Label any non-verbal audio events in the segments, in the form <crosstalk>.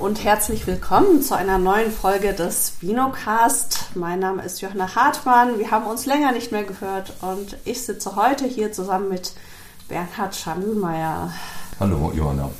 und herzlich willkommen zu einer neuen Folge des Vinocast. Mein Name ist Johanna Hartmann. Wir haben uns länger nicht mehr gehört und ich sitze heute hier zusammen mit Bernhard Schandelmeier. Hallo Johanna.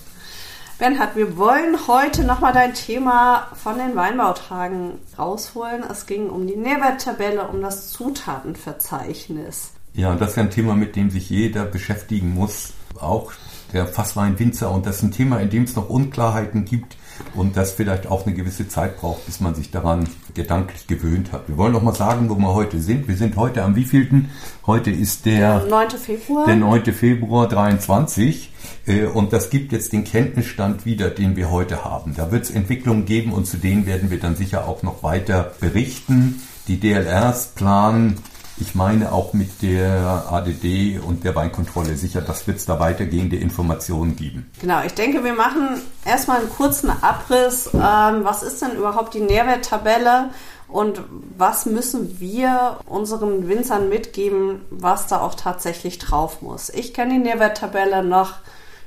Bernhard, wir wollen heute nochmal dein Thema von den Weinbautagen rausholen. Es ging um die Nährwerttabelle, um das Zutatenverzeichnis. Ja, das ist ein Thema, mit dem sich jeder beschäftigen muss. Auch der Fassweinwinzer und das ist ein Thema, in dem es noch Unklarheiten gibt und das vielleicht auch eine gewisse Zeit braucht, bis man sich daran gedanklich gewöhnt hat. Wir wollen noch mal sagen, wo wir heute sind. Wir sind heute am wievielten? Heute ist der, der 9. Februar. Der 9. Februar 23 äh, und das gibt jetzt den Kenntnisstand wieder, den wir heute haben. Da wird es Entwicklungen geben und zu denen werden wir dann sicher auch noch weiter berichten. Die DLRs planen ich meine auch mit der ADD und der Weinkontrolle sicher, dass wird es da weitergehende Informationen geben. Genau, ich denke, wir machen erstmal einen kurzen Abriss. Ähm, was ist denn überhaupt die Nährwerttabelle und was müssen wir unseren Winzern mitgeben, was da auch tatsächlich drauf muss? Ich kenne die Nährwerttabelle noch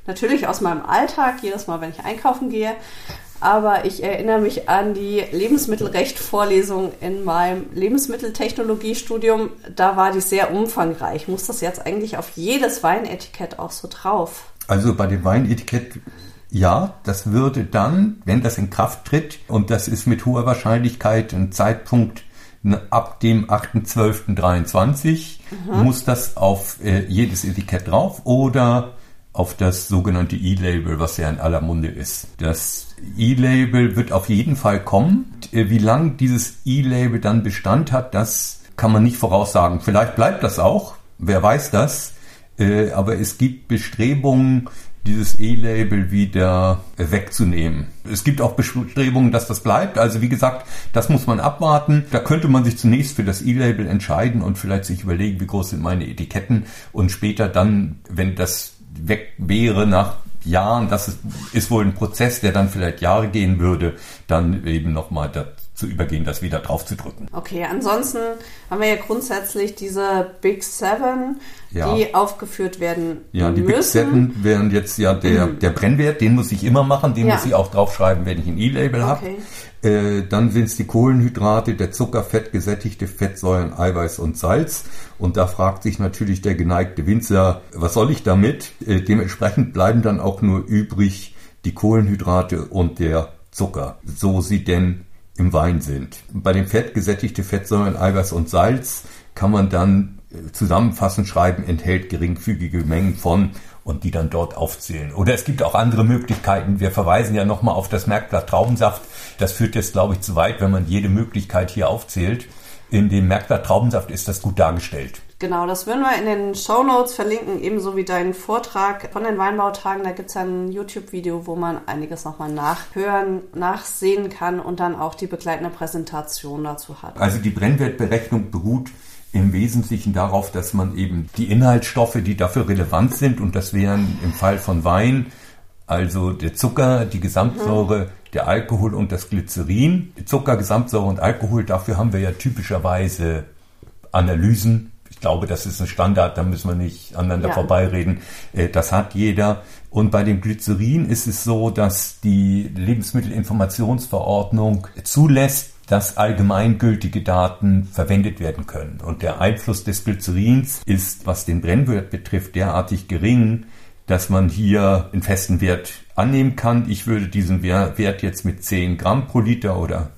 natürlich aus meinem Alltag, jedes Mal, wenn ich einkaufen gehe aber ich erinnere mich an die Lebensmittelrecht-Vorlesung in meinem Lebensmitteltechnologiestudium. Da war die sehr umfangreich. Muss das jetzt eigentlich auf jedes Weinetikett auch so drauf? Also bei dem Weinetikett ja, das würde dann, wenn das in Kraft tritt, und das ist mit hoher Wahrscheinlichkeit ein Zeitpunkt ab dem 8.12.23, mhm. muss das auf äh, jedes Etikett drauf oder auf das sogenannte E-Label, was ja in aller Munde ist. Das E-Label wird auf jeden Fall kommen. Wie lange dieses E-Label dann Bestand hat, das kann man nicht voraussagen. Vielleicht bleibt das auch, wer weiß das. Äh, aber es gibt Bestrebungen, dieses E-Label wieder wegzunehmen. Es gibt auch Bestrebungen, dass das bleibt. Also wie gesagt, das muss man abwarten. Da könnte man sich zunächst für das E-Label entscheiden und vielleicht sich überlegen, wie groß sind meine Etiketten und später dann, wenn das weg wäre nach Jahren, das ist, ist wohl ein Prozess, der dann vielleicht Jahre gehen würde, dann eben nochmal zu übergehen, das wieder drauf zu drücken. Okay, ansonsten haben wir ja grundsätzlich diese Big Seven, ja. die aufgeführt werden Ja, die müssen. Big Seven wären jetzt ja der, mhm. der Brennwert, den muss ich immer machen, den ja. muss ich auch draufschreiben, wenn ich ein E-Label okay. habe. Äh, dann sind es die Kohlenhydrate, der Zucker, Fett, gesättigte Fettsäuren, Eiweiß und Salz. Und da fragt sich natürlich der geneigte Winzer, was soll ich damit? Äh, dementsprechend bleiben dann auch nur übrig die Kohlenhydrate und der Zucker, so sie denn im Wein sind. Bei dem Fett, gesättigte Fettsäuren, Eiweiß und Salz kann man dann äh, zusammenfassend schreiben, enthält geringfügige Mengen von und die dann dort aufzählen. Oder es gibt auch andere Möglichkeiten. Wir verweisen ja nochmal auf das Merkblatt Traubensaft. Das führt jetzt, glaube ich, zu weit, wenn man jede Möglichkeit hier aufzählt. In dem Merkblatt Traubensaft ist das gut dargestellt. Genau, das würden wir in den Show Notes verlinken, ebenso wie deinen Vortrag von den Weinbautagen. Da gibt es ein YouTube-Video, wo man einiges nochmal nachhören, nachsehen kann und dann auch die begleitende Präsentation dazu hat. Also die Brennwertberechnung beruht im Wesentlichen darauf, dass man eben die Inhaltsstoffe, die dafür relevant sind, und das wären im Fall von Wein, also der Zucker, die Gesamtsäure, mhm. der Alkohol und das Glycerin. Zucker, Gesamtsäure und Alkohol, dafür haben wir ja typischerweise Analysen. Ich glaube, das ist ein Standard, da müssen wir nicht aneinander ja. vorbeireden. Äh, das hat jeder. Und bei dem Glycerin ist es so, dass die Lebensmittelinformationsverordnung zulässt, dass allgemeingültige Daten verwendet werden können. Und der Einfluss des Glycerins ist, was den Brennwert betrifft, derartig gering, dass man hier einen festen Wert annehmen kann. Ich würde diesen Wert jetzt mit 10 Gramm pro Liter oder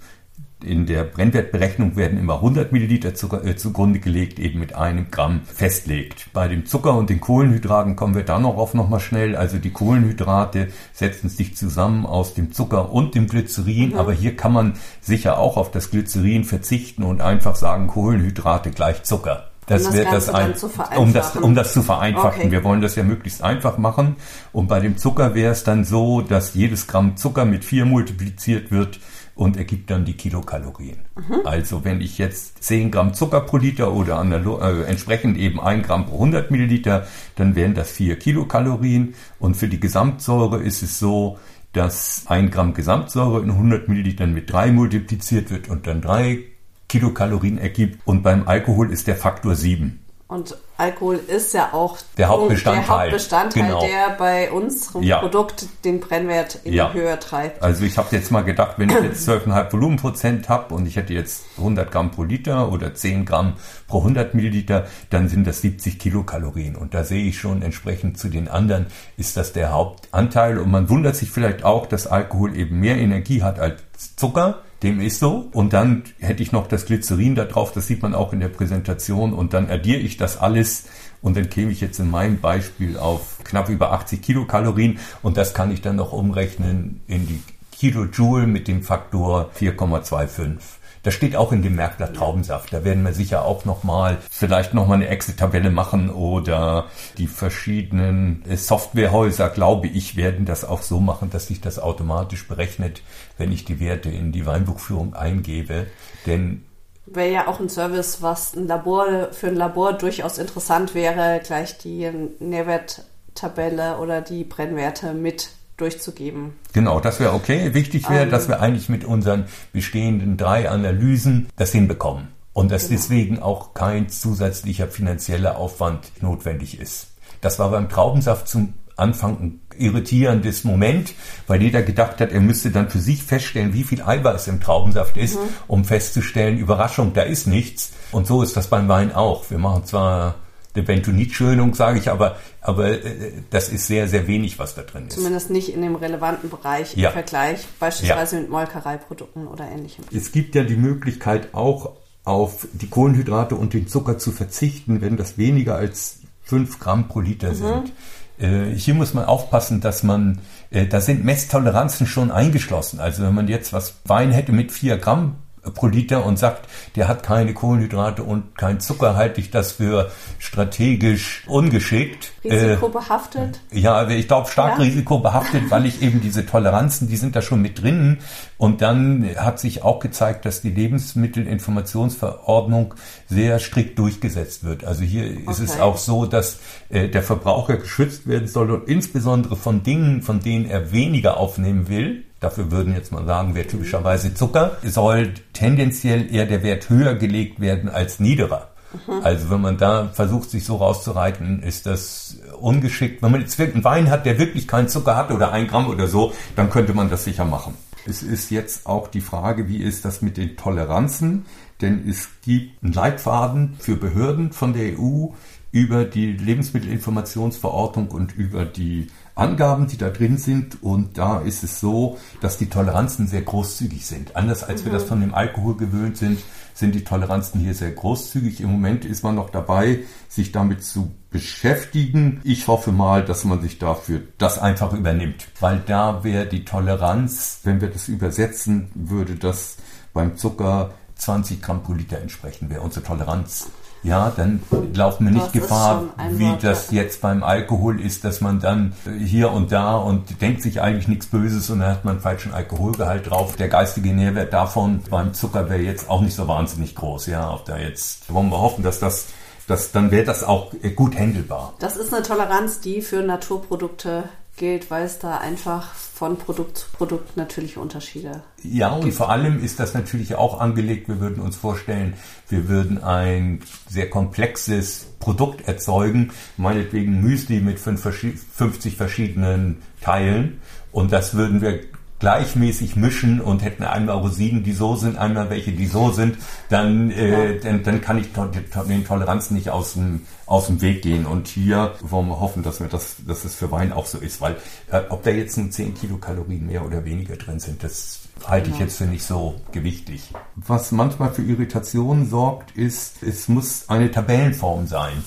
in der Brennwertberechnung werden immer 100 Milliliter Zucker äh, zugrunde gelegt, eben mit einem Gramm festlegt. Bei dem Zucker und den Kohlenhydraten kommen wir da noch auf nochmal schnell. Also die Kohlenhydrate setzen sich zusammen aus dem Zucker und dem Glycerin, mhm. aber hier kann man sicher auch auf das Glycerin verzichten und einfach sagen Kohlenhydrate gleich Zucker. Das, um das wird das ein, um das, um das zu vereinfachen. Okay. Wir wollen das ja möglichst einfach machen. Und bei dem Zucker wäre es dann so, dass jedes Gramm Zucker mit vier multipliziert wird und ergibt dann die Kilokalorien. Mhm. Also wenn ich jetzt 10 Gramm Zucker pro Liter oder äh, entsprechend eben 1 Gramm pro 100 Milliliter, dann wären das 4 Kilokalorien. Und für die Gesamtsäure ist es so, dass 1 Gramm Gesamtsäure in 100 Millilitern mit 3 multipliziert wird und dann 3 Kilokalorien ergibt. Und beim Alkohol ist der Faktor 7. Und Alkohol ist ja auch der Hauptbestandteil, der, Hauptbestandteil, genau. der bei unserem ja. Produkt den Brennwert in ja. die Höhe treibt. Also ich habe jetzt mal gedacht, wenn ich jetzt 12,5 Volumenprozent habe und ich hätte jetzt 100 Gramm pro Liter oder 10 Gramm pro 100 Milliliter, dann sind das 70 Kilokalorien. Und da sehe ich schon entsprechend zu den anderen ist das der Hauptanteil. Und man wundert sich vielleicht auch, dass Alkohol eben mehr Energie hat als Zucker dem ist so. Und dann hätte ich noch das Glycerin da drauf, das sieht man auch in der Präsentation. Und dann addiere ich das alles und dann käme ich jetzt in meinem Beispiel auf knapp über 80 Kilokalorien und das kann ich dann noch umrechnen in die Kilojoule mit dem Faktor 4,25. Das steht auch in dem Merkblatt Traubensaft. Da werden wir sicher auch nochmal, vielleicht nochmal eine Excel-Tabelle machen oder die verschiedenen Softwarehäuser, glaube ich, werden das auch so machen, dass sich das automatisch berechnet, wenn ich die Werte in die Weinbuchführung eingebe. Denn wäre ja auch ein Service, was ein Labor für ein Labor durchaus interessant wäre, gleich die Nährwerttabelle oder die Brennwerte mit durchzugeben. Genau, das wäre okay. Wichtig wäre, ähm, dass wir eigentlich mit unseren bestehenden drei Analysen das hinbekommen und dass genau. deswegen auch kein zusätzlicher finanzieller Aufwand notwendig ist. Das war beim Traubensaft zum Anfang ein irritierendes Moment, weil jeder gedacht hat, er müsste dann für sich feststellen, wie viel Eiweiß im Traubensaft ist, mhm. um festzustellen, Überraschung, da ist nichts. Und so ist das beim Wein auch. Wir machen zwar eine Bentonitschönung, sage ich, aber, aber äh, das ist sehr, sehr wenig, was da drin ist. Zumindest nicht in dem relevanten Bereich im Vergleich, beispielsweise ja. mit Molkereiprodukten oder ähnlichem. Es gibt ja die Möglichkeit auch auf die Kohlenhydrate und den Zucker zu verzichten, wenn das weniger als 5 Gramm pro Liter mhm. sind. Äh, hier muss man aufpassen, dass man, äh, da sind Messtoleranzen schon eingeschlossen. Also wenn man jetzt was Wein hätte mit 4 Gramm pro Liter und sagt, der hat keine Kohlenhydrate und kein Zucker, halte ich das für strategisch ungeschickt. Risikobehaftet? Äh, ja, ich glaube stark ja. risikobehaftet, weil ich eben diese Toleranzen, die sind da schon mit drin. Und dann hat sich auch gezeigt, dass die Lebensmittelinformationsverordnung sehr strikt durchgesetzt wird. Also hier okay. ist es auch so, dass äh, der Verbraucher geschützt werden soll und insbesondere von Dingen, von denen er weniger aufnehmen will dafür würden jetzt mal sagen, wäre typischerweise Zucker, soll tendenziell eher der Wert höher gelegt werden als niederer. Mhm. Also wenn man da versucht, sich so rauszureiten, ist das ungeschickt. Wenn man jetzt einen Wein hat, der wirklich keinen Zucker hat oder ein Gramm oder so, dann könnte man das sicher machen. Es ist jetzt auch die Frage, wie ist das mit den Toleranzen? Denn es gibt einen Leitfaden für Behörden von der EU über die Lebensmittelinformationsverordnung und über die Angaben, die da drin sind. Und da ist es so, dass die Toleranzen sehr großzügig sind. Anders als mhm. wir das von dem Alkohol gewöhnt sind, sind die Toleranzen hier sehr großzügig. Im Moment ist man noch dabei, sich damit zu beschäftigen. Ich hoffe mal, dass man sich dafür das einfach übernimmt. Weil da wäre die Toleranz, wenn wir das übersetzen, würde das beim Zucker 20 Gramm pro Liter entsprechen, wäre unsere Toleranz ja, dann laufen wir nicht das Gefahr, wie Wort, das ja. jetzt beim Alkohol ist, dass man dann hier und da und denkt sich eigentlich nichts Böses und dann hat man falschen Alkoholgehalt drauf. Der geistige Nährwert davon beim Zucker wäre jetzt auch nicht so wahnsinnig groß. Ja, ob da jetzt wollen wir hoffen, dass das das, dann wäre das auch gut handelbar. Das ist eine Toleranz, die für Naturprodukte gilt, weil es da einfach von Produkt zu Produkt natürlich Unterschiede Ja, und gibt. vor allem ist das natürlich auch angelegt, wir würden uns vorstellen, wir würden ein sehr komplexes Produkt erzeugen, meinetwegen Müsli mit 50 verschiedenen Teilen und das würden wir gleichmäßig mischen und hätten einmal Rosinen, die so sind, einmal welche, die so sind, dann, äh, dann, dann kann ich den Toleranzen nicht aus dem, aus dem Weg gehen. Und hier wollen wir hoffen, dass, wir das, dass es für Wein auch so ist, weil äh, ob da jetzt nur 10 Kilokalorien mehr oder weniger drin sind, das halte ich jetzt für nicht so gewichtig. Was manchmal für Irritationen sorgt, ist, es muss eine Tabellenform sein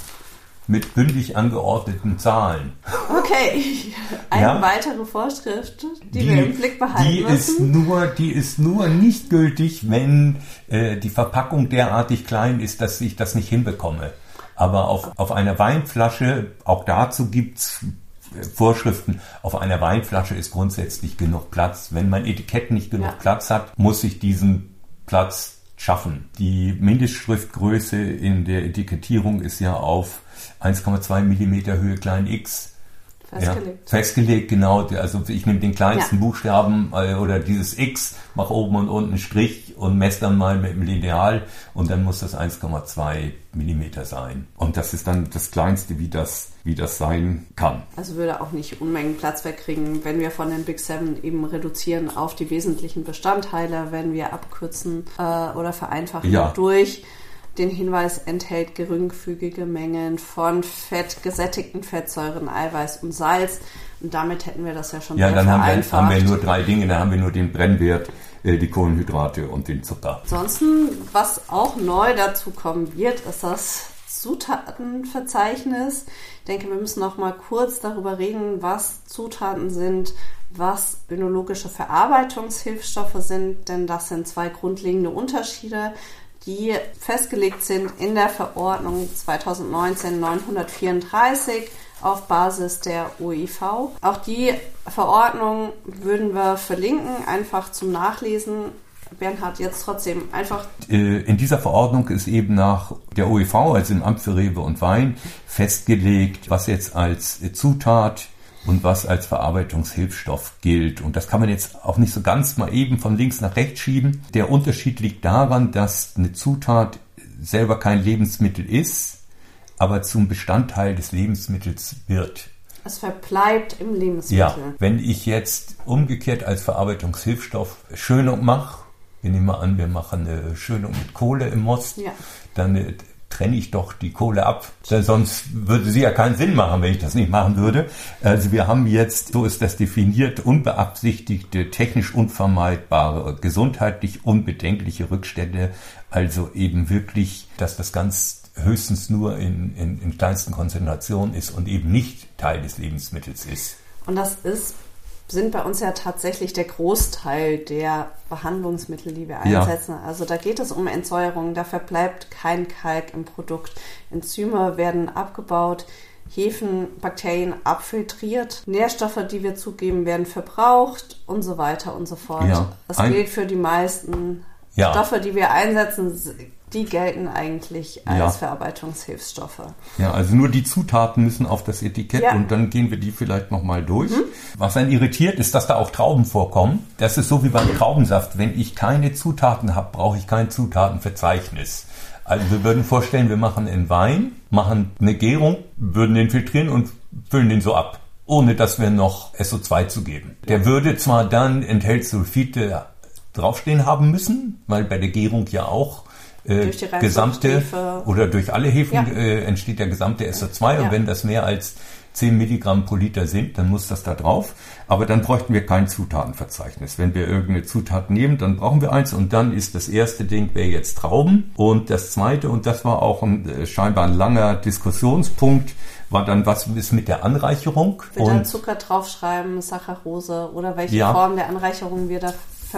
mit bündig angeordneten Zahlen. Okay, <laughs> eine ja, weitere Vorschrift, die, die, wir im Blick behalten die müssen. Ist nur, die ist nur nicht gültig, wenn äh, die Verpackung derartig klein ist, dass ich das nicht hinbekomme. Aber auf, auf einer Weinflasche, auch dazu gibt's äh, Vorschriften, auf einer Weinflasche ist grundsätzlich genug Platz. Wenn mein Etikett nicht genug ja. Platz hat, muss ich diesen Platz schaffen. Die Mindestschriftgröße in der Etikettierung ist ja auf 1,2 mm Höhe klein x Festgelegt. Ja, festgelegt, genau. Also ich nehme den kleinsten ja. Buchstaben äh, oder dieses X, mache oben und unten einen Strich und messe dann mal mit dem Lineal und dann muss das 1,2 Millimeter sein. Und das ist dann das kleinste, wie das, wie das sein kann. Also würde auch nicht Unmengen Platz wegkriegen, wenn wir von den Big Seven eben reduzieren auf die wesentlichen Bestandteile, wenn wir abkürzen äh, oder vereinfachen ja. durch den Hinweis enthält geringfügige Mengen von Fett, gesättigten Fettsäuren, Eiweiß und Salz. Und damit hätten wir das ja schon Ja, dann haben wir, haben wir, nur drei Dinge. Dann haben wir nur den Brennwert, äh, die Kohlenhydrate und den Zucker. Ansonsten, was auch neu dazu kommen wird, ist das Zutatenverzeichnis. Ich denke, wir müssen noch mal kurz darüber reden, was Zutaten sind, was önologische Verarbeitungshilfsstoffe sind, denn das sind zwei grundlegende Unterschiede die festgelegt sind in der Verordnung 2019-934 auf Basis der OIV. Auch die Verordnung würden wir verlinken, einfach zum Nachlesen. Bernhard, jetzt trotzdem einfach. Äh, in dieser Verordnung ist eben nach der OIV, also im Amt für Rewe und Wein, festgelegt, was jetzt als Zutat und was als Verarbeitungshilfstoff gilt. Und das kann man jetzt auch nicht so ganz mal eben von links nach rechts schieben. Der Unterschied liegt daran, dass eine Zutat selber kein Lebensmittel ist, aber zum Bestandteil des Lebensmittels wird. Es verbleibt im Lebensmittel. Ja, wenn ich jetzt umgekehrt als Verarbeitungshilfstoff Schönung mache, wir nehmen mal an, wir machen eine Schönung mit Kohle im Most, ja. dann äh, trenne ich doch die Kohle ab. Sonst würde sie ja keinen Sinn machen, wenn ich das nicht machen würde. Also wir haben jetzt, so ist das definiert, unbeabsichtigte, technisch unvermeidbare, gesundheitlich unbedenkliche Rückstände. Also eben wirklich, dass das ganz höchstens nur in, in, in kleinsten Konzentrationen ist und eben nicht Teil des Lebensmittels ist. Und das ist sind bei uns ja tatsächlich der Großteil der Behandlungsmittel, die wir einsetzen. Ja. Also da geht es um Entsäuerung, da verbleibt kein Kalk im Produkt. Enzyme werden abgebaut, Hefen, Bakterien abfiltriert, Nährstoffe, die wir zugeben, werden verbraucht und so weiter und so fort. Ja. Das gilt für die meisten ja. Stoffe, die wir einsetzen, die gelten eigentlich als ja. Verarbeitungshilfsstoffe. Ja, also nur die Zutaten müssen auf das Etikett ja. und dann gehen wir die vielleicht nochmal durch. Mhm. Was einen irritiert, ist, dass da auch Trauben vorkommen. Das ist so wie beim Traubensaft. Wenn ich keine Zutaten habe, brauche ich kein Zutatenverzeichnis. Also wir würden vorstellen, wir machen einen Wein, machen eine Gärung, würden den filtrieren und füllen den so ab ohne dass wir noch SO2 zugeben. Der würde zwar dann enthält Sulfite draufstehen haben müssen, weil bei der Gärung ja auch äh, gesamte oder durch alle Hefen ja. äh, entsteht der gesamte SO2 ja. und wenn das mehr als 10 Milligramm pro Liter sind, dann muss das da drauf. Aber dann bräuchten wir kein Zutatenverzeichnis. Wenn wir irgendeine Zutat nehmen, dann brauchen wir eins und dann ist das erste Ding wäre jetzt Trauben und das zweite und das war auch ein äh, scheinbar ein langer Diskussionspunkt war dann was ist mit der Anreicherung. Wir dann Zucker draufschreiben, Saccharose oder welche ja. Form der Anreicherung wir da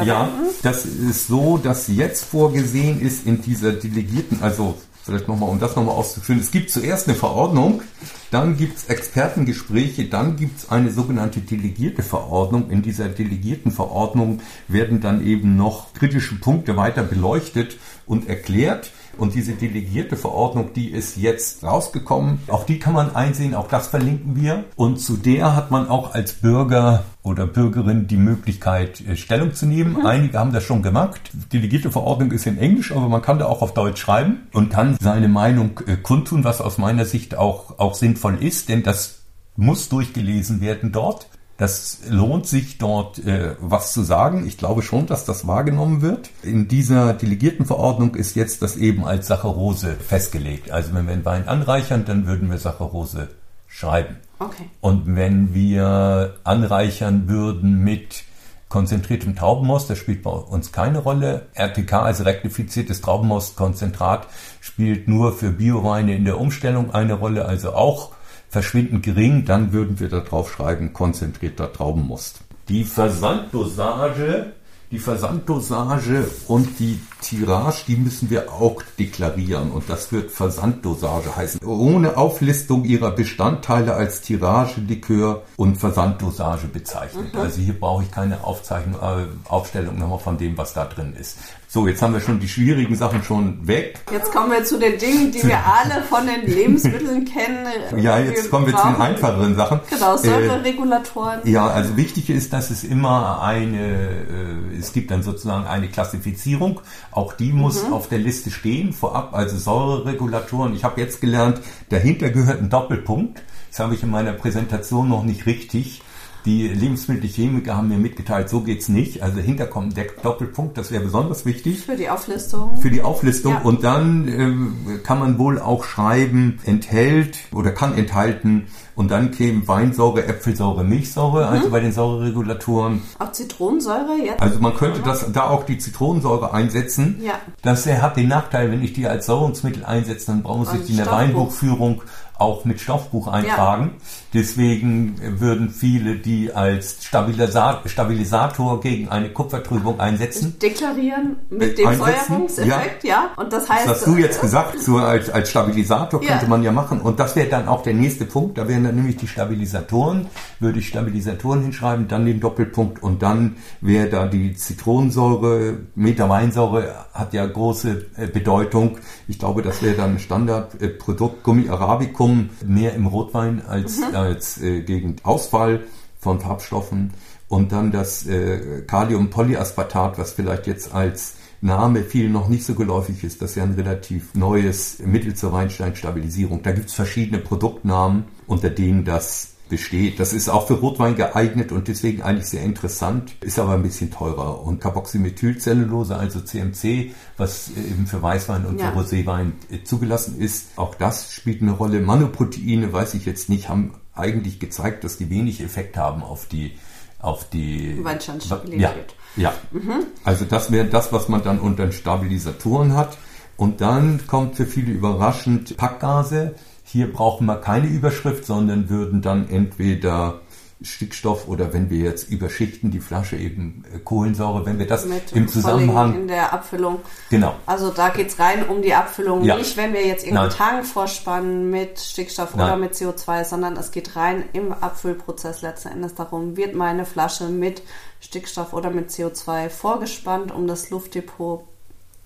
verwenden? Ja, das ist so, dass jetzt vorgesehen ist in dieser delegierten, also vielleicht nochmal, um das nochmal auszuführen, es gibt zuerst eine Verordnung, dann gibt es Expertengespräche, dann gibt es eine sogenannte delegierte Verordnung. In dieser delegierten Verordnung werden dann eben noch kritische Punkte weiter beleuchtet und erklärt. Und diese delegierte Verordnung, die ist jetzt rausgekommen. Auch die kann man einsehen, auch das verlinken wir. Und zu der hat man auch als Bürger oder Bürgerin die Möglichkeit, äh, Stellung zu nehmen. Mhm. Einige haben das schon gemacht. Die delegierte Verordnung ist in Englisch, aber man kann da auch auf Deutsch schreiben und kann seine Meinung äh, kundtun, was aus meiner Sicht auch, auch sinnvoll ist, denn das muss durchgelesen werden dort. Das lohnt sich dort äh, was zu sagen. Ich glaube schon, dass das wahrgenommen wird. In dieser Delegiertenverordnung ist jetzt das eben als Saccharose festgelegt. Also wenn wir einen Wein anreichern, dann würden wir Saccharose schreiben. Okay. Und wenn wir anreichern würden mit konzentriertem Traubenmost, das spielt bei uns keine Rolle. RTK, also rektifiziertes Traubenmostkonzentrat, spielt nur für Bioweine in der Umstellung eine Rolle, also auch verschwindend gering, dann würden wir da drauf schreiben, konzentrierter Traubenmust. Die Versanddosage die Versanddosage und die Tirage, die müssen wir auch deklarieren und das wird Versanddosage heißen. Ohne Auflistung ihrer Bestandteile als Tirage, Likör und Versanddosage bezeichnet. Mhm. Also hier brauche ich keine Aufzeichnung, äh, Aufstellung nochmal von dem, was da drin ist. So, jetzt haben wir schon die schwierigen Sachen schon weg. Jetzt kommen wir zu den Dingen, die wir <laughs> alle von den Lebensmitteln kennen. Ja, jetzt wir kommen wir zu den einfacheren Sachen. Genau, Säureregulatoren. Äh, ja, also wichtig ist, dass es immer eine, äh, es gibt dann sozusagen eine Klassifizierung. Auch die muss mhm. auf der Liste stehen vorab. Also Säureregulatoren. Ich habe jetzt gelernt, dahinter gehört ein Doppelpunkt. Das habe ich in meiner Präsentation noch nicht richtig die Lebensmittelchemiker haben mir mitgeteilt, so geht's nicht. Also dahinter kommt der Doppelpunkt, das wäre besonders wichtig. Für die Auflistung. Für die Auflistung. Ja. Und dann äh, kann man wohl auch schreiben, enthält oder kann enthalten und dann kämen Weinsäure, Äpfelsäure, Milchsäure, mhm. also bei den Säureregulatoren. Auch Zitronensäure jetzt? Also man könnte das, da auch die Zitronensäure einsetzen. Ja. Das hat den Nachteil, wenn ich die als Säurungsmittel einsetze, dann brauchen Sie die in der Weinbuchführung auch mit Stoffbuch eintragen. Ja. Deswegen würden viele die als Stabilisator, Stabilisator gegen eine Kupfertrübung einsetzen. Deklarieren mit dem Feuerungseffekt, ja. ja. Und das heißt. Das hast du jetzt gesagt, so als, als Stabilisator ja. könnte man ja machen. Und das wäre dann auch der nächste Punkt. Da wären dann nämlich die Stabilisatoren. Würde ich Stabilisatoren hinschreiben, dann den Doppelpunkt und dann wäre da die Zitronensäure, Metaweinsäure hat ja große äh, Bedeutung. Ich glaube, das wäre dann ein Standardprodukt, Gummi Arabicum, mehr im Rotwein als, mhm. als äh, gegen Ausfall von Farbstoffen. Und dann das äh, Kaliumpolyaspartat, was vielleicht jetzt als Name vielen noch nicht so geläufig ist. Das ist ja ein relativ neues Mittel zur Weinsteinstabilisierung. Da gibt es verschiedene Produktnamen, unter denen das besteht. Das ist auch für Rotwein geeignet und deswegen eigentlich sehr interessant, ist aber ein bisschen teurer. Und Carboxymethylcellulose, also CMC, was eben für Weißwein und ja. für Roséwein zugelassen ist, auch das spielt eine Rolle. Manoproteine, weiß ich jetzt nicht, haben eigentlich gezeigt, dass die wenig Effekt haben auf die auf die Weinstandstabilität. Ja, ja. Mhm. also das wäre das, was man dann unter Stabilisatoren hat. Und dann kommt für viele überraschend Packgase, hier brauchen wir keine Überschrift, sondern würden dann entweder Stickstoff oder wenn wir jetzt überschichten die Flasche eben äh, Kohlensäure, wenn wir das Mit im Zusammenhang in der Abfüllung. Genau. Also da geht es rein um die Abfüllung, ja. nicht wenn wir jetzt irgendeinen Tank vorspannen mit Stickstoff Nein. oder mit CO2, sondern es geht rein im Abfüllprozess letzten Endes darum, wird meine Flasche mit Stickstoff oder mit CO2 vorgespannt, um das Luftdepot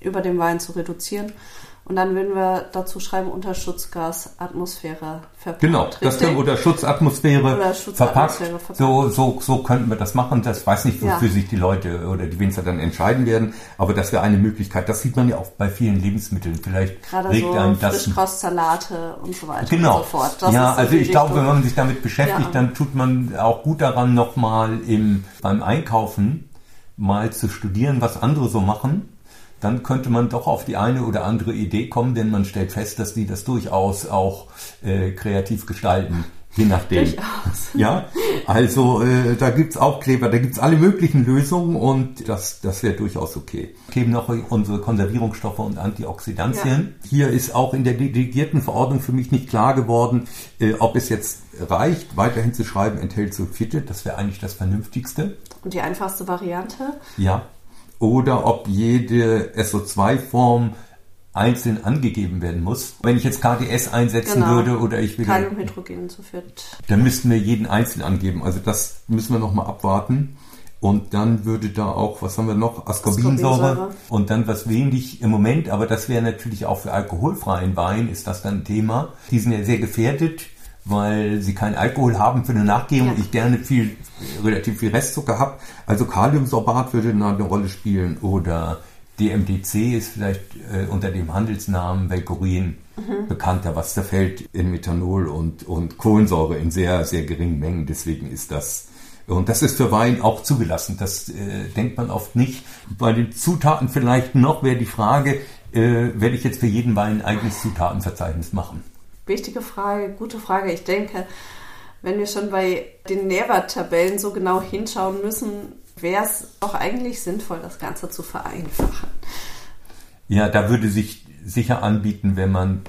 über dem Wein zu reduzieren. Und dann würden wir dazu schreiben, unter Schutzgasatmosphäre verpackt. Genau, das können unter Schutzatmosphäre, oder Schutzatmosphäre verpackt. So, so, so könnten wir das machen. Das weiß nicht, wofür ja. sich die Leute oder die Winzer dann entscheiden werden. Aber das wäre eine Möglichkeit. Das sieht man ja auch bei vielen Lebensmitteln. Vielleicht Gerade regt so einem das. Frischkostsalate und so weiter genau. und so fort. Das ja, also ich glaube, wenn man sich damit beschäftigt, ja. dann tut man auch gut daran, nochmal beim Einkaufen mal zu studieren, was andere so machen dann könnte man doch auf die eine oder andere Idee kommen, denn man stellt fest, dass die das durchaus auch äh, kreativ gestalten. Je nachdem. Durchaus. Ja, also äh, da gibt's auch Kleber, da gibt's alle möglichen Lösungen und das, das wäre durchaus okay. Geben noch unsere Konservierungsstoffe und Antioxidantien. Ja. Hier ist auch in der delegierten Verordnung für mich nicht klar geworden, äh, ob es jetzt reicht, weiterhin zu schreiben, enthält Sulfite. Das wäre eigentlich das Vernünftigste. Und die einfachste Variante? Ja oder ob jede SO2-Form einzeln angegeben werden muss. Wenn ich jetzt KDS einsetzen genau. würde oder ich will Kaliumhydrogensulfid, dann müssten wir jeden einzeln angeben. Also das müssen wir nochmal abwarten. Und dann würde da auch, was haben wir noch? Ascorbinsäure. Und dann was wenig im Moment, aber das wäre natürlich auch für alkoholfreien Wein, ist das dann ein Thema. Die sind ja sehr gefährdet weil sie keinen Alkohol haben für eine Nachgehung ja. und ich gerne viel, relativ viel Restzucker habe. Also Kaliumsorbat würde da eine Rolle spielen oder DMDC ist vielleicht äh, unter dem Handelsnamen Velcorin mhm. bekannter, was da fällt in Methanol und, und Kohlensäure in sehr, sehr geringen Mengen. Deswegen ist das und das ist für Wein auch zugelassen. Das äh, denkt man oft nicht. Bei den Zutaten vielleicht noch wäre die Frage, äh, werde ich jetzt für jeden Wein ein eigenes Zutatenverzeichnis machen? Wichtige Frage, gute Frage. Ich denke, wenn wir schon bei den Nährwerttabellen so genau hinschauen müssen, wäre es auch eigentlich sinnvoll, das Ganze zu vereinfachen. Ja, da würde sich sicher anbieten, wenn man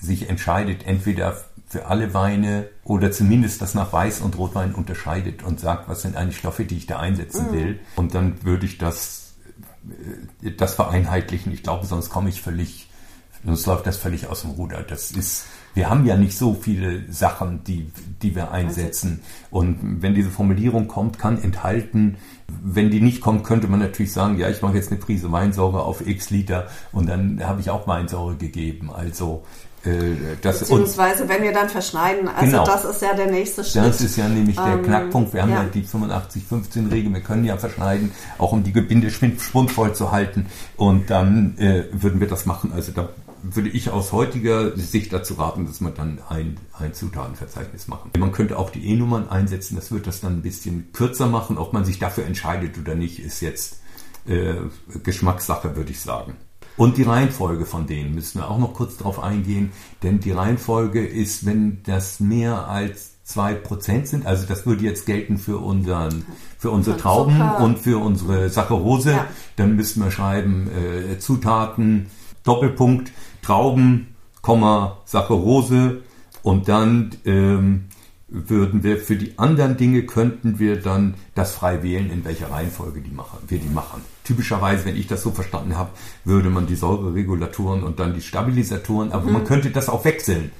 sich entscheidet, entweder für alle Weine oder zumindest das nach Weiß und Rotwein unterscheidet und sagt, was sind eigentlich Stoffe, die ich da einsetzen mhm. will. Und dann würde ich das, äh, das vereinheitlichen. Ich glaube, sonst komme ich völlig, sonst läuft das völlig aus dem Ruder. Das ist, wir haben ja nicht so viele Sachen, die, die wir einsetzen. Und wenn diese Formulierung kommt, kann enthalten, wenn die nicht kommt, könnte man natürlich sagen, ja, ich mache jetzt eine Prise Weinsäure auf x Liter und dann habe ich auch Weinsäure gegeben. Also äh, das Beziehungsweise, wenn wir dann verschneiden, also genau, das ist ja der nächste Schritt. Das ist ja nämlich der ähm, Knackpunkt. Wir haben ja, ja die 85-15-Regel, wir können ja verschneiden, auch um die Gebinde schwundvoll zu halten. Und dann äh, würden wir das machen. Also da würde ich aus heutiger Sicht dazu raten, dass man dann ein, ein Zutatenverzeichnis machen. Man könnte auch die E-Nummern einsetzen, das wird das dann ein bisschen kürzer machen. Ob man sich dafür entscheidet oder nicht, ist jetzt äh, Geschmackssache, würde ich sagen. Und die Reihenfolge von denen müssen wir auch noch kurz darauf eingehen, denn die Reihenfolge ist, wenn das mehr als zwei Prozent sind, also das würde jetzt gelten für unseren, für unsere Trauben Zucker. und für unsere Saccharose, ja. dann müssten wir schreiben äh, Zutaten, Doppelpunkt, Trauben, Komma, Saccharose und dann ähm, würden wir für die anderen Dinge könnten wir dann das frei wählen, in welcher Reihenfolge die machen, wir die machen. Typischerweise, wenn ich das so verstanden habe, würde man die Säureregulatoren und dann die Stabilisatoren, aber mhm. man könnte das auch wechseln.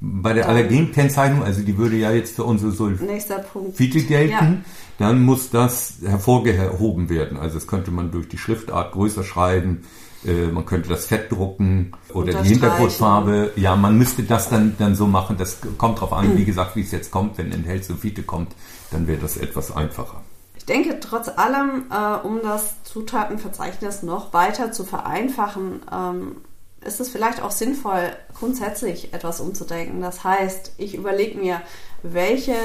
Bei der Allergenkennzeichnung, also die würde ja jetzt für unsere Sulfite gelten, ja. dann muss das hervorgehoben werden. Also das könnte man durch die Schriftart größer schreiben, man könnte das Fett drucken oder die Hintergrundfarbe. Ja, man müsste das dann, dann so machen. Das kommt drauf an, wie gesagt, wie es jetzt kommt. Wenn enthält Sulfite kommt, dann wäre das etwas einfacher. Ich denke trotz allem, äh, um das Zutatenverzeichnis noch weiter zu vereinfachen, ähm, ist es vielleicht auch sinnvoll, grundsätzlich etwas umzudenken. Das heißt, ich überlege mir, welche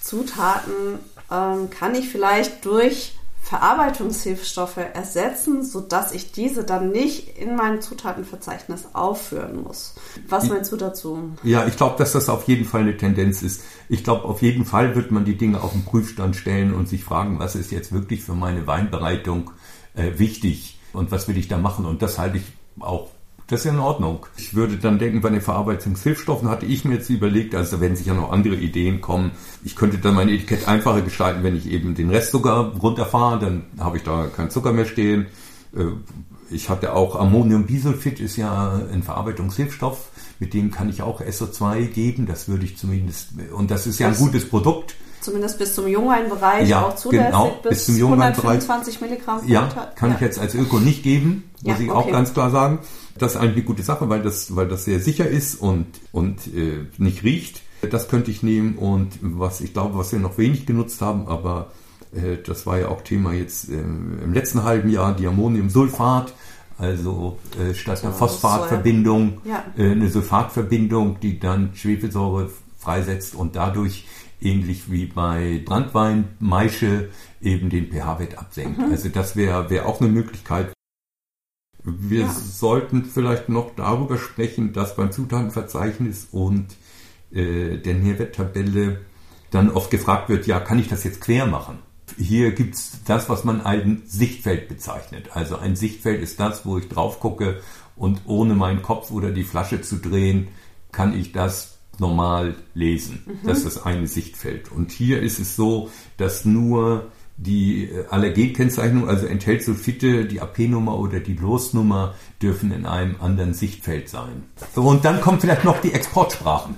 Zutaten ähm, kann ich vielleicht durch Verarbeitungshilfstoffe ersetzen, sodass ich diese dann nicht in mein Zutatenverzeichnis aufführen muss. Was meinst du dazu? Ja, ich glaube, dass das auf jeden Fall eine Tendenz ist. Ich glaube, auf jeden Fall wird man die Dinge auf den Prüfstand stellen und sich fragen, was ist jetzt wirklich für meine Weinbereitung äh, wichtig und was will ich da machen. Und das halte ich auch das ist ja in Ordnung. Ich würde dann denken, bei den Verarbeitungshilfstoffen hatte ich mir jetzt überlegt, also wenn sich ja noch andere Ideen kommen, ich könnte dann mein Etikett einfacher gestalten, wenn ich eben den Restzucker runterfahre, dann habe ich da keinen Zucker mehr stehen. Äh, ich hatte auch Ammoniumbisulfit, ist ja ein Verarbeitungshilfstoff, mit dem kann ich auch SO2 geben, das würde ich zumindest, und das ist ja ein gutes Produkt zumindest bis zum Jungweinbereich ja, auch zulässig, genau, bis, bis zum 125 Milligramm. Ja, kann ja. ich jetzt als Öko nicht geben, muss ja, ich okay. auch ganz klar sagen. Das ist eigentlich eine gute Sache, weil das, weil das sehr sicher ist und, und äh, nicht riecht. Das könnte ich nehmen und was ich glaube, was wir noch wenig genutzt haben, aber äh, das war ja auch Thema jetzt äh, im letzten halben Jahr, die Ammoniumsulfat, also äh, statt einer Phosphatverbindung ja. äh, eine Sulfatverbindung, die dann Schwefelsäure freisetzt und dadurch ähnlich wie bei Brandwein, Maische eben den pH-Wert absenkt. Mhm. Also das wäre wär auch eine Möglichkeit. Wir ja. sollten vielleicht noch darüber sprechen, dass beim Zutatenverzeichnis und äh, der Nährwerttabelle dann oft gefragt wird, ja, kann ich das jetzt quer machen? Hier gibt es das, was man ein Sichtfeld bezeichnet. Also ein Sichtfeld ist das, wo ich drauf gucke und ohne meinen Kopf oder die Flasche zu drehen, kann ich das normal lesen. Mhm. Das ist das eine Sichtfeld. Und hier ist es so, dass nur die äh, Allergenkennzeichnung, also enthält Sulfite, die AP-Nummer oder die Losnummer, dürfen in einem anderen Sichtfeld sein. So, und dann kommen vielleicht noch die Exportsprachen.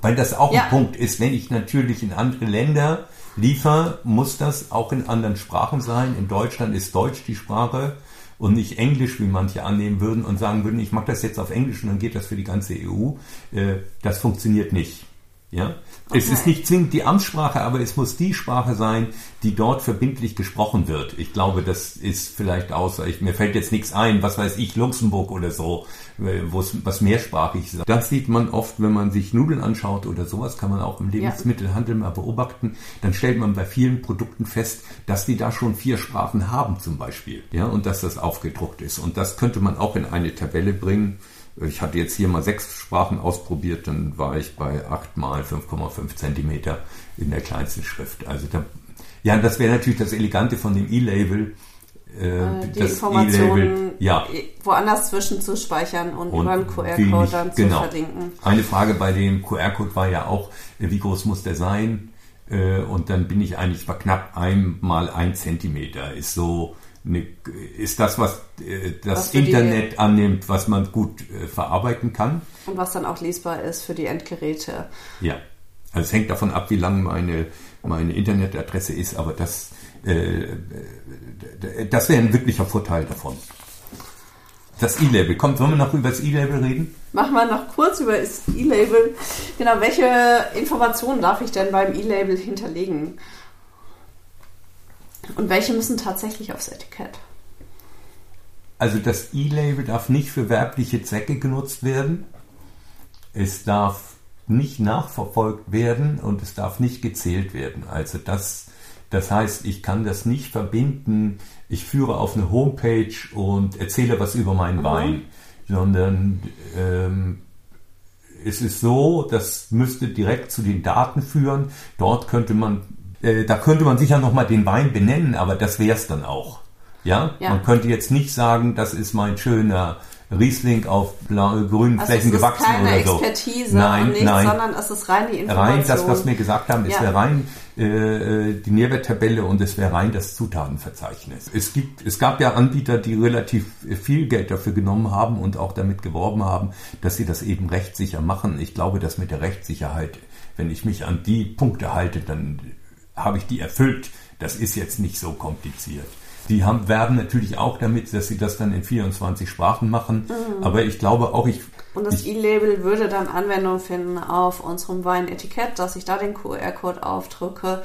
Weil das auch ja. ein Punkt ist, wenn ich natürlich in andere Länder liefere, muss das auch in anderen Sprachen sein. In Deutschland ist Deutsch die Sprache und nicht Englisch, wie manche annehmen würden und sagen würden, ich mache das jetzt auf Englisch und dann geht das für die ganze EU. Äh, das funktioniert nicht. Ja? Okay. Es ist nicht zwingend die Amtssprache, aber es muss die Sprache sein, die dort verbindlich gesprochen wird. Ich glaube, das ist vielleicht außer, ich, mir fällt jetzt nichts ein, was weiß ich, Luxemburg oder so, äh, wo es was mehrsprachig ist. Das sieht man oft, wenn man sich Nudeln anschaut oder sowas, kann man auch im Lebensmittelhandel mal beobachten. Dann stellt man bei vielen Produkten fest, dass die da schon vier Sprachen haben zum Beispiel. Ja, und dass das aufgedruckt ist. Und das könnte man auch in eine Tabelle bringen ich hatte jetzt hier mal sechs Sprachen ausprobiert, dann war ich bei 8 mal 5,5 Zentimeter in der kleinsten Schrift. Also da, ja, das wäre natürlich das Elegante von dem E-Label. äh, die Informationen ja. woanders zwischenzuspeichern und, und über einen QR-Code dann genau. zu verlinken. Eine Frage bei dem QR-Code war ja auch, wie groß muss der sein? Und dann bin ich eigentlich bei knapp einmal ein Zentimeter. Ist so ist das, was das was Internet die, annimmt, was man gut verarbeiten kann. Und was dann auch lesbar ist für die Endgeräte. Ja. Also es hängt davon ab, wie lang meine, meine Internetadresse ist, aber das äh, das wäre ein wirklicher Vorteil davon. Das E-Label. Kommt, wollen wir noch über das E-Label reden? Machen wir noch kurz über das E-Label. Genau, welche Informationen darf ich denn beim E-Label hinterlegen? Und welche müssen tatsächlich aufs Etikett? Also das E-Label darf nicht für werbliche Zwecke genutzt werden. Es darf nicht nachverfolgt werden und es darf nicht gezählt werden. Also das das heißt, ich kann das nicht verbinden, ich führe auf eine Homepage und erzähle was über meinen mhm. Wein, sondern ähm, es ist so, das müsste direkt zu den Daten führen. Dort könnte man, äh, da könnte man sicher nochmal den Wein benennen, aber das wäre es dann auch. Ja? ja? man könnte jetzt nicht sagen, das ist mein schöner Riesling auf grünen also Flächen gewachsen oder so. Expertise nein, nichts, nein. sondern es ist rein die Information. Rein das, was wir gesagt haben, es ja. wäre rein äh, äh, die Nährwerttabelle und es wäre rein das Zutatenverzeichnis. Es gibt, es gab ja Anbieter, die relativ viel Geld dafür genommen haben und auch damit geworben haben, dass sie das eben rechtssicher machen. Ich glaube, dass mit der Rechtssicherheit, wenn ich mich an die Punkte halte, dann habe ich die erfüllt. Das ist jetzt nicht so kompliziert. Die haben, werben natürlich auch damit, dass sie das dann in 24 Sprachen machen. Mhm. Aber ich glaube auch, ich. Und das E-Label würde dann Anwendung finden auf unserem Weinetikett, dass ich da den QR-Code aufdrücke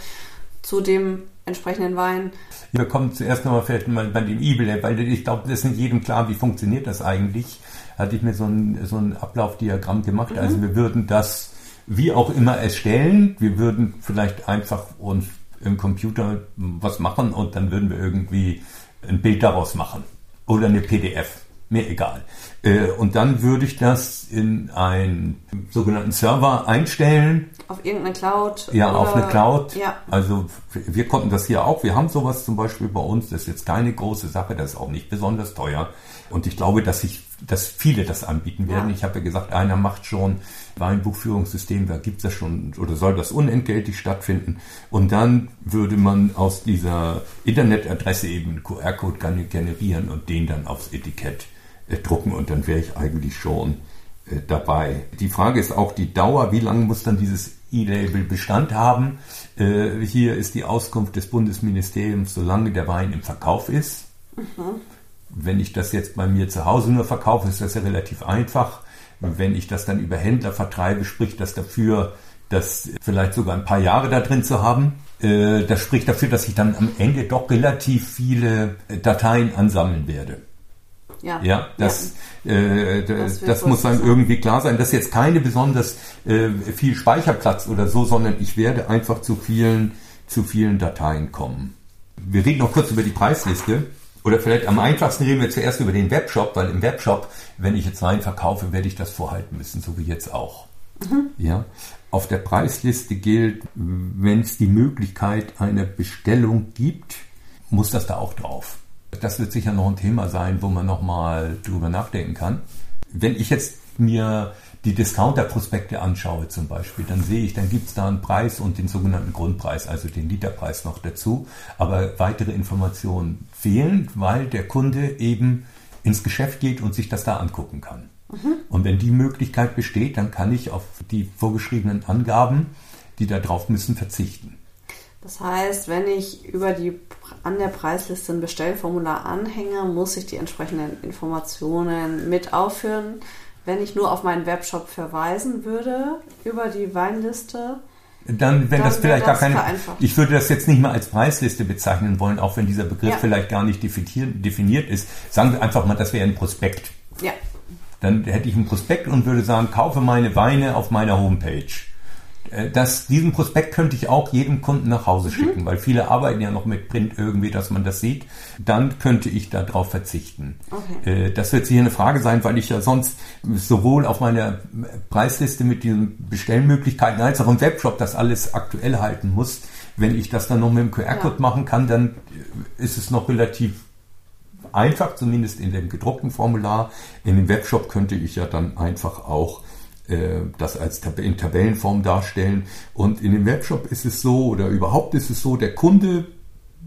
zu dem entsprechenden Wein. Wir kommen zuerst nochmal vielleicht mal bei dem E-Label, weil ich glaube, das ist nicht jedem klar, wie funktioniert das eigentlich. Hatte ich mir so ein, so ein Ablaufdiagramm gemacht. Mhm. Also wir würden das wie auch immer erstellen. Wir würden vielleicht einfach uns im Computer was machen und dann würden wir irgendwie ein Bild daraus machen oder eine PDF. Mir egal. Äh, und dann würde ich das in einen sogenannten Server einstellen. Auf irgendeine Cloud? Ja, oder? auf eine Cloud. Ja. Also wir konnten das hier auch. Wir haben sowas zum Beispiel bei uns. Das ist jetzt keine große Sache. Das ist auch nicht besonders teuer. Und ich glaube, dass ich, dass viele das anbieten werden. Ja. Ich habe ja gesagt, einer macht schon Weinbuchführungssystem, da gibt es das schon oder soll das unentgeltlich stattfinden. Und dann würde man aus dieser Internetadresse eben einen QR-Code generieren und den dann aufs Etikett drucken und dann wäre ich eigentlich schon äh, dabei. Die Frage ist auch die Dauer, wie lange muss dann dieses E-Label Bestand haben? Äh, hier ist die Auskunft des Bundesministeriums, solange der Wein im Verkauf ist. Mhm. Wenn ich das jetzt bei mir zu Hause nur verkaufe, ist das ja relativ einfach. Wenn ich das dann über Händler vertreibe, spricht das dafür, das vielleicht sogar ein paar Jahre da drin zu haben. Äh, das spricht dafür, dass ich dann am Ende doch relativ viele Dateien ansammeln werde. Ja, ja das, ja. Äh, das, das muss dann sein. irgendwie klar sein. Das ist jetzt keine besonders äh, viel Speicherplatz oder so, sondern ich werde einfach zu vielen, zu vielen Dateien kommen. Wir reden noch kurz über die Preisliste. Oder vielleicht am einfachsten reden wir zuerst über den Webshop, weil im Webshop, wenn ich jetzt Wein verkaufe, werde ich das vorhalten müssen, so wie jetzt auch. Mhm. Ja. Auf der Preisliste gilt, wenn es die Möglichkeit einer Bestellung gibt, muss das da auch drauf. Das wird sicher noch ein Thema sein, wo man nochmal drüber nachdenken kann. Wenn ich jetzt mir die Discounter-Prospekte anschaue zum Beispiel, dann sehe ich, dann gibt es da einen Preis und den sogenannten Grundpreis, also den Literpreis noch dazu. Aber weitere Informationen fehlen, weil der Kunde eben ins Geschäft geht und sich das da angucken kann. Mhm. Und wenn die Möglichkeit besteht, dann kann ich auf die vorgeschriebenen Angaben, die da drauf müssen, verzichten. Das heißt, wenn ich über die an der Preisliste ein Bestellformular anhänge, muss ich die entsprechenden Informationen mit aufführen wenn ich nur auf meinen Webshop verweisen würde über die Weinliste, dann, wenn dann das vielleicht das gar keine, ich würde das jetzt nicht mal als Preisliste bezeichnen wollen, auch wenn dieser Begriff ja. vielleicht gar nicht definiert ist. Sagen wir einfach mal, das wäre ein Prospekt. Ja. Dann hätte ich ein Prospekt und würde sagen, kaufe meine Weine auf meiner Homepage. Äh, das, diesen Prospekt könnte ich auch jedem Kunden nach Hause mhm. schicken, mhm. weil viele arbeiten ja noch mit Print irgendwie, dass man das sieht. Dann könnte ich darauf verzichten. Okay. Äh, das wird sicher eine Frage sein, weil ich ja sonst sowohl auf meiner Preisliste mit diesen Bestellmöglichkeiten als auch im Webshop das alles aktuell halten muss. Wenn ich das dann noch mit dem QR-Code ja. machen kann, dann ist es noch relativ einfach, zumindest in dem gedruckten Formular. In dem Webshop könnte ich ja dann einfach auch äh, das als Tab in Tabellenform darstellen. Und in dem Webshop ist es so, oder überhaupt ist es so, der Kunde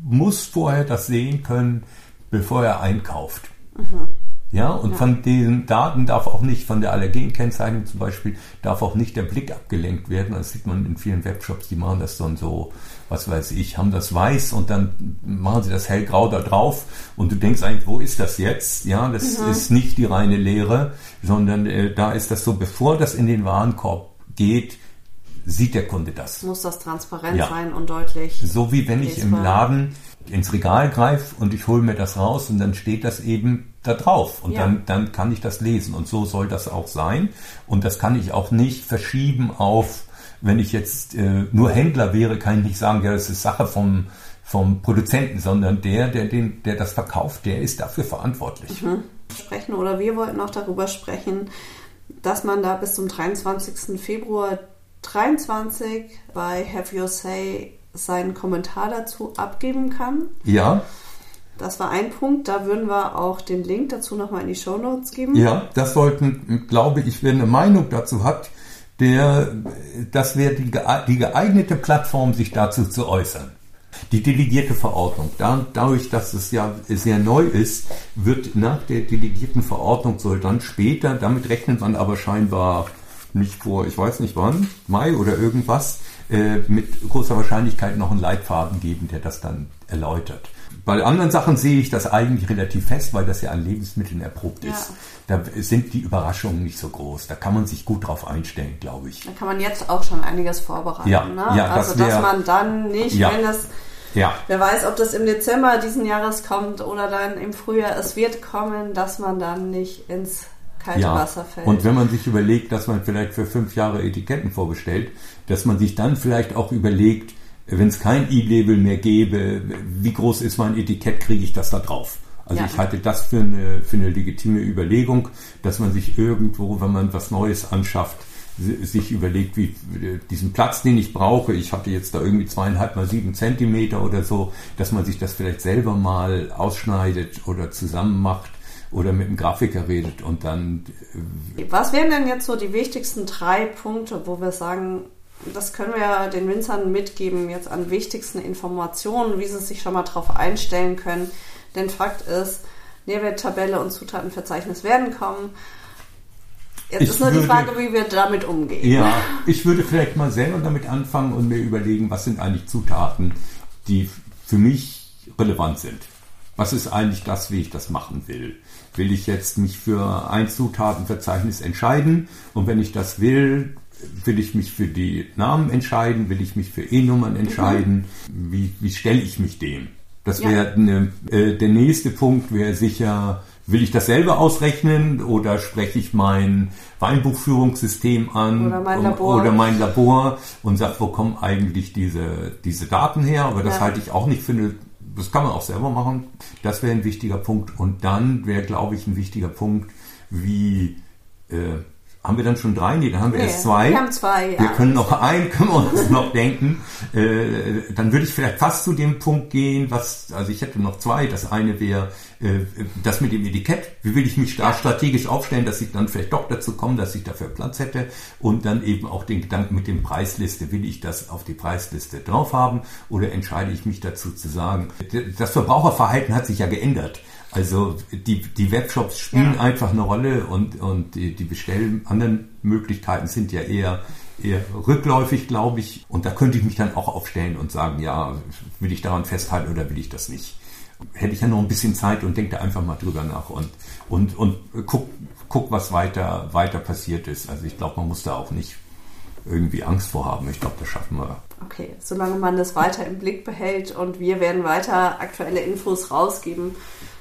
muss vorher das sehen können, bevor er einkauft. Mhm. Ja, und ja. von diesen Daten darf auch nicht, von der Allergenkennzeichnung zum Beispiel, darf auch nicht der Blick abgelenkt werden. Das sieht man in vielen Webshops, die machen das dann so, was weiß ich, haben das weiß und dann machen sie das hellgrau da drauf und du denkst eigentlich, wo ist das jetzt? Ja, das mhm. ist nicht die reine Lehre, sondern äh, da ist das so, bevor das in den Warenkorb geht, sieht der Kunde das. Muss das transparent ja. sein und deutlich. So wie wenn ich im Laden ins Regal greife und ich hole mir das raus und dann steht das eben da drauf und ja. dann, dann kann ich das lesen und so soll das auch sein und das kann ich auch nicht verschieben auf, wenn ich jetzt äh, nur Händler wäre, kann ich nicht sagen, ja, das ist Sache vom, vom Produzenten, sondern der, der, den, der das verkauft, der ist dafür verantwortlich. Mhm. Sprechen oder wir wollten auch darüber sprechen, dass man da bis zum 23. Februar 23 bei Have Your Say seinen Kommentar dazu abgeben kann. Ja. Das war ein Punkt, da würden wir auch den Link dazu nochmal in die Show Notes geben. Ja, das sollten, glaube ich, wer eine Meinung dazu hat, der, das wäre die, die geeignete Plattform, sich dazu zu äußern. Die delegierte Verordnung, da, dadurch, dass es ja sehr neu ist, wird nach der delegierten Verordnung soll dann später, damit rechnet man aber scheinbar nicht vor, ich weiß nicht wann, Mai oder irgendwas, äh, mit großer Wahrscheinlichkeit noch einen Leitfaden geben, der das dann erläutert. Bei anderen Sachen sehe ich das eigentlich relativ fest, weil das ja an Lebensmitteln erprobt ist. Ja. Da sind die Überraschungen nicht so groß. Da kann man sich gut drauf einstellen, glaube ich. Da kann man jetzt auch schon einiges vorbereiten. Ja, ne? ja, also, das wär, dass man dann nicht, ja. wenn das ja. Wer weiß, ob das im Dezember diesen Jahres kommt oder dann im Frühjahr. Es wird kommen, dass man dann nicht ins kalte ja. Wasser fällt. Und wenn man sich überlegt, dass man vielleicht für fünf Jahre Etiketten vorbestellt, dass man sich dann vielleicht auch überlegt, wenn es kein E-Label mehr gäbe, wie groß ist mein Etikett, kriege ich das da drauf? Also ja. ich halte das für eine, für eine legitime Überlegung, dass man sich irgendwo, wenn man was Neues anschafft, sich überlegt, wie diesen Platz, den ich brauche, ich hatte jetzt da irgendwie zweieinhalb mal sieben Zentimeter oder so, dass man sich das vielleicht selber mal ausschneidet oder zusammen macht oder mit dem Grafiker redet und dann. Äh, was wären denn jetzt so die wichtigsten drei Punkte, wo wir sagen, das können wir ja den Winzern mitgeben, jetzt an wichtigsten Informationen, wie sie sich schon mal darauf einstellen können. Denn Fakt ist, Nährwerttabelle und Zutatenverzeichnis werden kommen. Jetzt ich ist nur würde, die Frage, wie wir damit umgehen. Ja, ich würde vielleicht mal selber damit anfangen und mir überlegen, was sind eigentlich Zutaten, die für mich relevant sind. Was ist eigentlich das, wie ich das machen will? Will ich jetzt mich für ein Zutatenverzeichnis entscheiden? Und wenn ich das will, will ich mich für die Namen entscheiden? Will ich mich für E-Nummern entscheiden? Mhm. Wie, wie stelle ich mich dem? Das wäre ja. äh, der nächste Punkt wäre sicher, will ich das selber ausrechnen oder spreche ich mein Weinbuchführungssystem an oder mein Labor, oder mein Labor und sage, wo kommen eigentlich diese, diese Daten her? Aber das ja. halte ich auch nicht für eine, das kann man auch selber machen. Das wäre ein wichtiger Punkt. Und dann wäre, glaube ich, ein wichtiger Punkt, wie äh, haben wir dann schon drei? Nee, dann haben wir nee, erst zwei. Wir haben zwei, ja. Wir können noch einen, <laughs> können wir uns noch denken. Äh, dann würde ich vielleicht fast zu dem Punkt gehen, was, also ich hätte noch zwei. Das eine wäre das mit dem Etikett. Wie will ich mich da strategisch aufstellen, dass ich dann vielleicht doch dazu komme, dass ich dafür Platz hätte. Und dann eben auch den Gedanken mit dem Preisliste. Will ich das auf die Preisliste drauf haben oder entscheide ich mich dazu zu sagen, das Verbraucherverhalten hat sich ja geändert. Also die, die Webshops spielen ja. einfach eine Rolle und, und die, die Bestell anderen Möglichkeiten sind ja eher, eher rückläufig, glaube ich. Und da könnte ich mich dann auch aufstellen und sagen, ja, will ich daran festhalten oder will ich das nicht? Hätte ich ja noch ein bisschen Zeit und denke da einfach mal drüber nach und, und, und guck, guck, was weiter, weiter passiert ist. Also ich glaube, man muss da auch nicht irgendwie Angst vor haben. Ich glaube, das schaffen wir. Okay, solange man das weiter im Blick behält und wir werden weiter aktuelle Infos rausgeben,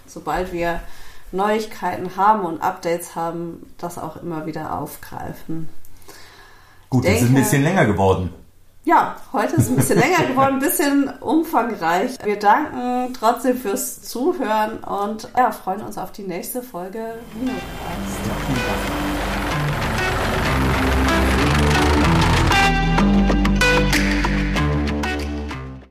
sobald wir Neuigkeiten haben und Updates haben, das auch immer wieder aufgreifen. Gut, es ist ein bisschen länger geworden. Ja, heute ist ein bisschen länger geworden, ein bisschen umfangreich. Wir danken trotzdem fürs Zuhören und ja, freuen uns auf die nächste Folge Vinocast.